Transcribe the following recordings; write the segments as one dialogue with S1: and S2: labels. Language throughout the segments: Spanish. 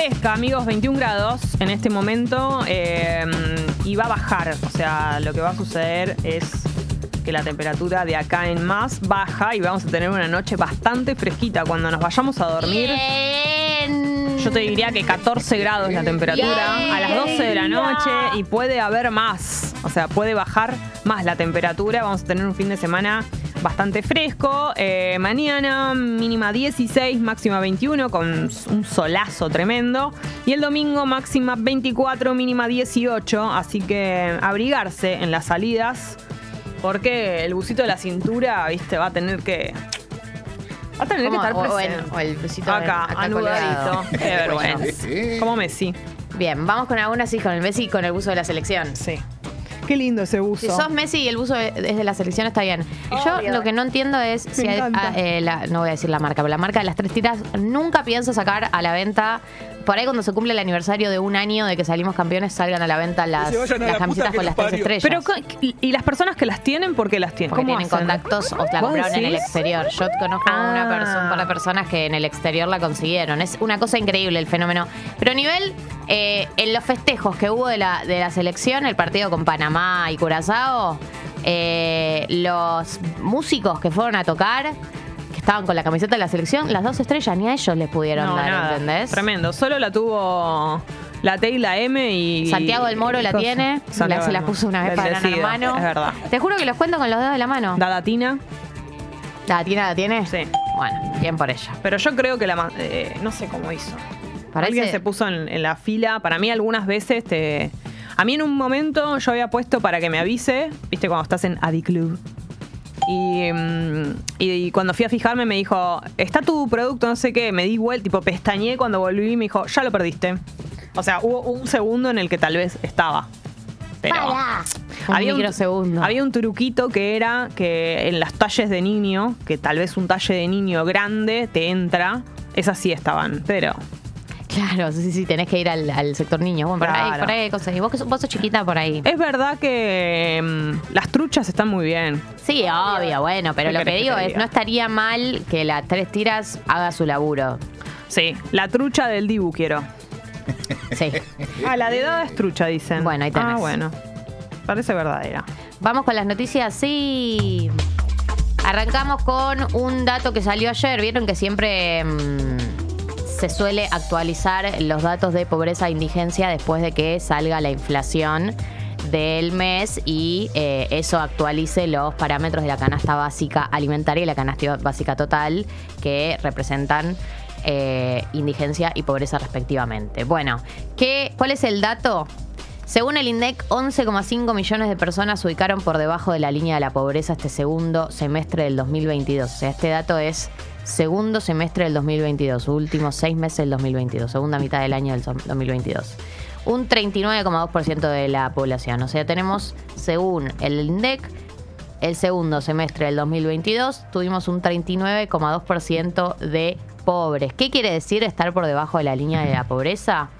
S1: fresca, amigos, 21 grados en este momento eh, y va a bajar. O sea, lo que va a suceder es que la temperatura de acá en más baja y vamos a tener una noche bastante fresquita. Cuando nos vayamos a dormir, yo te diría que 14 grados la temperatura a las 12 de la noche y puede haber más. O sea, puede bajar más la temperatura. Vamos a tener un fin de semana bastante fresco. Eh, mañana mínima 16, máxima 21 con un solazo tremendo. Y el domingo máxima 24, mínima 18. Así que abrigarse en las salidas. Porque el busito de la cintura, viste, va a tener que. Va a tener que estar
S2: O- o
S1: presente.
S2: en- o el busito
S1: acá,
S2: acá
S1: anudadito. Qué vergüenza. Como Messi.
S2: Bien, vamos con algunas sí, con el Messi y con el buzo de la selección.
S1: Sí. Qué lindo ese buzo.
S2: Si sos Messi y el buzo es de la selección está bien. Yo lo que no entiendo es si hay- ah, eh, la- no voy a decir la marca, pero la marca de las tres tiras nunca pienso sacar a la venta. Por ahí cuando se cumple el aniversario de un año de que salimos campeones salgan a la venta las,
S3: la
S2: camisetas con las tres estrellas.
S1: Pero, ¿y las personas que las tienen, por qué las tienen?
S2: porque
S1: ¿Cómo
S2: tienen
S1: hacen?
S2: contactos o la
S1: ¿Vos
S2: compraron en el exterior. Yo conozco a una,
S1: Ah.
S2: perso- un par de personas que en el exterior la consiguieron. Es una cosa increíble el fenómeno. Pero a nivel, eh, en los festejos que hubo de la, de la selección, el partido con Panamá y Curazao, eh, los músicos que fueron a tocar, que estaban con la camiseta de la selección, las dos estrellas ni a ellos les pudieron
S1: No,
S2: dar,
S1: nada.
S2: ¿entendés?
S1: Tremendo. Solo la tuvo la T y la M y.
S2: Santiago del Moro la
S1: cosa.
S2: tiene, la, se la puso una vez para
S1: Decido,
S2: Hermano.
S1: Es verdad.
S2: Te juro que los cuento con los dedos de la mano.
S1: Dadatina.
S2: ¿La tiene? ¿La tiene?
S1: Sí.
S2: Bueno, bien por ella.
S1: Pero yo creo que la. eh, no sé cómo hizo.
S2: Parece-
S1: Alguien se puso en, en la fila. Para mí, algunas veces te. A mí en un momento yo había puesto para que me avise, viste, cuando estás en Adi Club. Y, mm, y- cuando fui a fijarme me dijo, está tu producto, no sé qué. Me di vuelta, tipo pestañeé cuando volví y me dijo, ya lo perdiste. O sea, hubo un segundo en el que tal vez estaba. Pero
S2: Un
S1: había
S2: microsegundo.
S1: había un truquito que era que en las talles de niño, que tal vez un talle de niño grande te entra, esas sí estaban, pero
S2: Claro, sí, sí, tenés que ir al, al sector niños. Bueno, por ahí, por ahí conseguís. Vos, que sos- vos sos chiquita por ahí.
S1: es verdad que mm, las truchas están muy bien.
S2: Sí, obvio, bueno, pero
S1: ¿Qué
S2: lo que
S1: querés que
S2: digo
S1: te
S2: es,
S1: diga?
S2: no estaría mal que las tres tiras haga su laburo.
S1: Sí, la trucha del Dibu quiero.
S2: Sí.
S1: Ah, la de Dada es trucha, dicen.
S2: Bueno, ahí tenés.
S1: Ah, bueno. Parece verdadera.
S2: Vamos con las noticias, sí. Arrancamos con un dato que salió ayer. Vieron que siempre mm, se suele actualizar los datos de pobreza e indigencia después de que salga la inflación del mes y eh, eso actualice los parámetros de la canasta básica alimentaria y la canasta básica total que representan eh, indigencia y pobreza respectivamente. Bueno, ¿qué, ¿cuál es el dato? Según el INDEC, 11,5 millones de personas se ubicaron por debajo de la línea de la pobreza este segundo semestre del 2022. O sea, este dato es segundo semestre del 2022, últimos seis meses del 2022, segunda mitad del año del 2022. Un 39,2% de la población. O sea, tenemos, según el INDEC, el segundo semestre del 2022 tuvimos un 39,2% de pobres. ¿Qué quiere decir estar por debajo de la línea de la pobreza?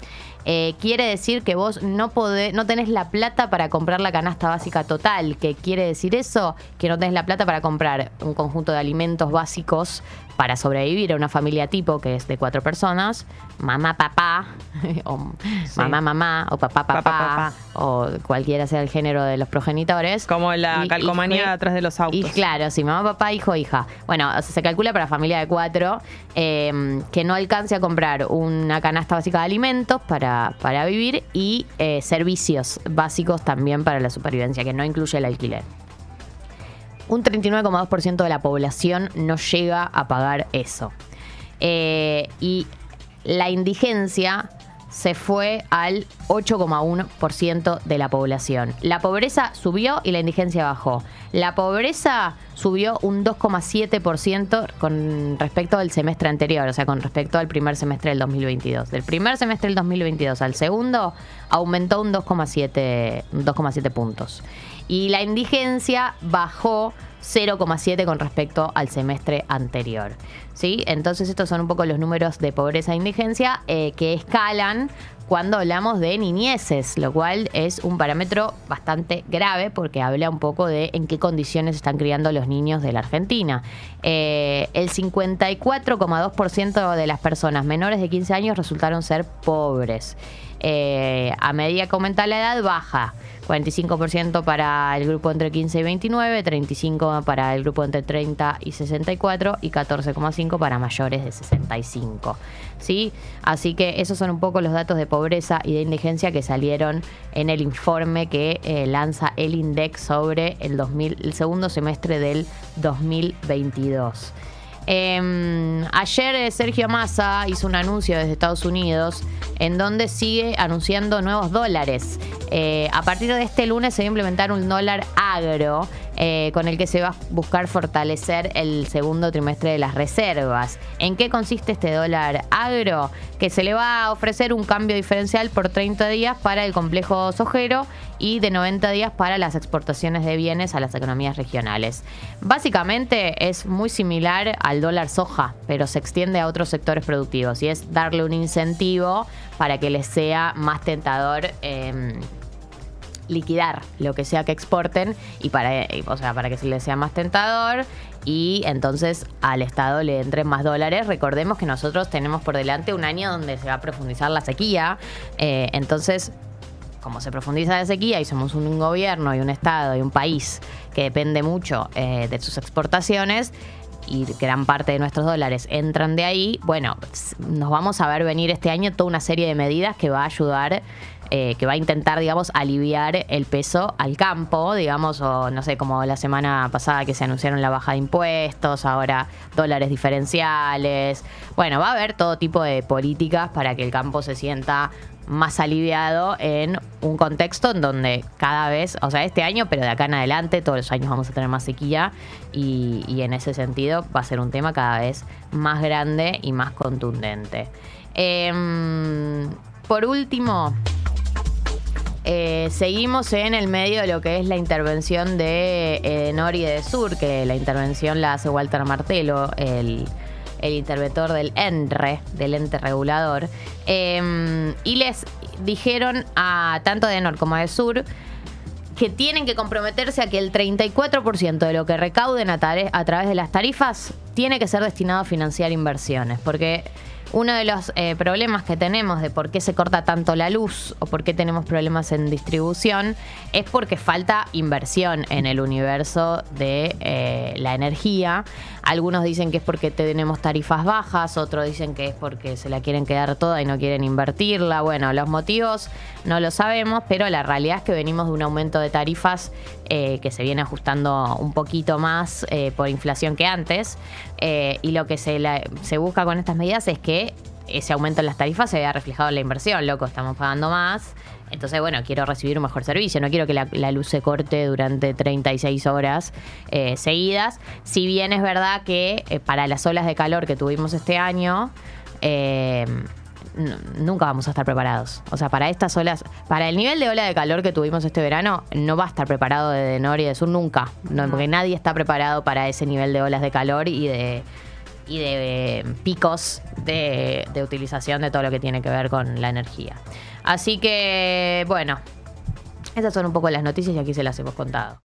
S2: Eh, quiere decir que vos no podés, no tenés la plata para comprar la canasta básica total. ¿Qué quiere decir eso? Que no tenés la plata para comprar un conjunto de alimentos básicos para sobrevivir a una familia tipo que es de cuatro personas, mamá, papá, o mamá, mamá, o papá, papá,
S1: Papá, papá.
S2: o cualquiera sea el género de los progenitores.
S1: Como la
S2: Y-
S1: calcomanía
S2: hijo-
S1: atrás de los autos.
S2: y claro, sí, mamá, papá, hijo, hija. Bueno, o sea, se calcula para familia de cuatro eh, que no alcance a comprar una canasta básica de alimentos para, para vivir y eh, servicios básicos también para la supervivencia, que no incluye el alquiler. Un 39,2% de la población no llega a pagar eso. Eh, y la indigencia se fue al 8,1% de la población. La pobreza subió y la indigencia bajó. La pobreza subió un 2,7% con respecto al semestre anterior, o sea, con respecto al primer semestre del 2022. Del primer semestre del 2022 al segundo aumentó un 2,7 un 2,7 puntos. Y la indigencia bajó 0,7 con respecto al semestre anterior. ¿Sí? Entonces estos son un poco los números de pobreza e indigencia eh, que escalan cuando hablamos de niñeces, lo cual es un parámetro bastante grave porque habla un poco de en qué condiciones están criando los niños de la Argentina. Eh, el 54,2% de las personas menores de 15 años resultaron ser pobres. Eh, a medida que aumenta la edad, baja. 45% para el grupo entre 15 y 29, 35% para el grupo entre 30 y 64 y 14,5% para mayores de 65. ¿sí? Así que esos son un poco los datos de pobreza y de indigencia que salieron en el informe que eh, lanza el INDEX sobre el, 2000, el segundo semestre del 2022. Em, ayer eh, Sergio Massa hizo un anuncio desde Estados Unidos en donde sigue anunciando nuevos dólares. Eh, a partir de este lunes se va a implementar un dólar agro eh, con el que se va a buscar fortalecer el segundo trimestre de las reservas. ¿En qué consiste este dólar agro? Que se le va a ofrecer un cambio diferencial por 30 días para el complejo sojero y de 90 días para las exportaciones de bienes a las economías regionales. Básicamente es muy similar al dólar soja, pero se extiende a otros sectores productivos y es darle un incentivo para que les sea más tentador. Em, liquidar lo que sea que exporten y para, o sea, para que se les sea más tentador y entonces al Estado le entren más dólares. Recordemos que nosotros tenemos por delante un año donde se va a profundizar la sequía, eh, entonces como se profundiza la sequía y somos un gobierno y un Estado y un país que depende mucho eh, de sus exportaciones, y gran parte de nuestros dólares entran de ahí, bueno, nos vamos a ver venir este año toda una serie de medidas que va a ayudar eh, que va a intentar, digamos, aliviar el peso al campo, digamos, o no sé, como la semana pasada que se anunciaron la baja de impuestos, ahora dólares diferenciales. Bueno, va a haber todo tipo de políticas para que el campo se sienta más aliviado en un contexto en donde cada vez, o sea, este año, pero de acá en adelante, todos los años vamos a tener más sequía y, en ese sentido va a ser un tema cada vez más grande y más contundente. Em, por último, eh, seguimos en el medio de lo que es la intervención de eh, Nori de Sur, que la intervención la hace Walter Martelo, el, interventor del ENRE, del ente regulador. Em, y les dijeron a tanto de Nor como de Sur que tienen que comprometerse a que el 34% de lo que recauden a, a través de las tarifas tiene que ser destinado a financiar inversiones, porque uno de los eh, problemas que tenemos de por qué se corta tanto la luz o por qué tenemos problemas en distribución es porque falta inversión en el universo de eh, la energía. Algunos dicen que es porque tenemos tarifas bajas, otros dicen que es porque se la quieren quedar toda y no quieren invertirla. Bueno, los motivos no lo sabemos, pero la realidad es que venimos de un aumento de tarifas eh, que se viene ajustando un poquito más por inflación que antes. y lo que se, se busca con estas medidas es que ese aumento en las tarifas se vea reflejado en la inversión, loco, estamos pagando más. Entonces, bueno, quiero recibir un mejor servicio, no quiero que la, luz se corte durante 36 horas eh, seguidas. Si bien es verdad que eh, para las olas de calor que tuvimos este año, eh, nunca vamos a estar preparados. O sea, para estas olas, para el nivel de ola de calor que tuvimos este verano, no va a estar preparado de Nor y de Sur nunca. Porque nadie está preparado para ese nivel de olas de calor y de y de picos de, de utilización de todo lo que tiene que ver con la energía. Así que, bueno, esas son un poco las noticias y aquí se las hemos contado.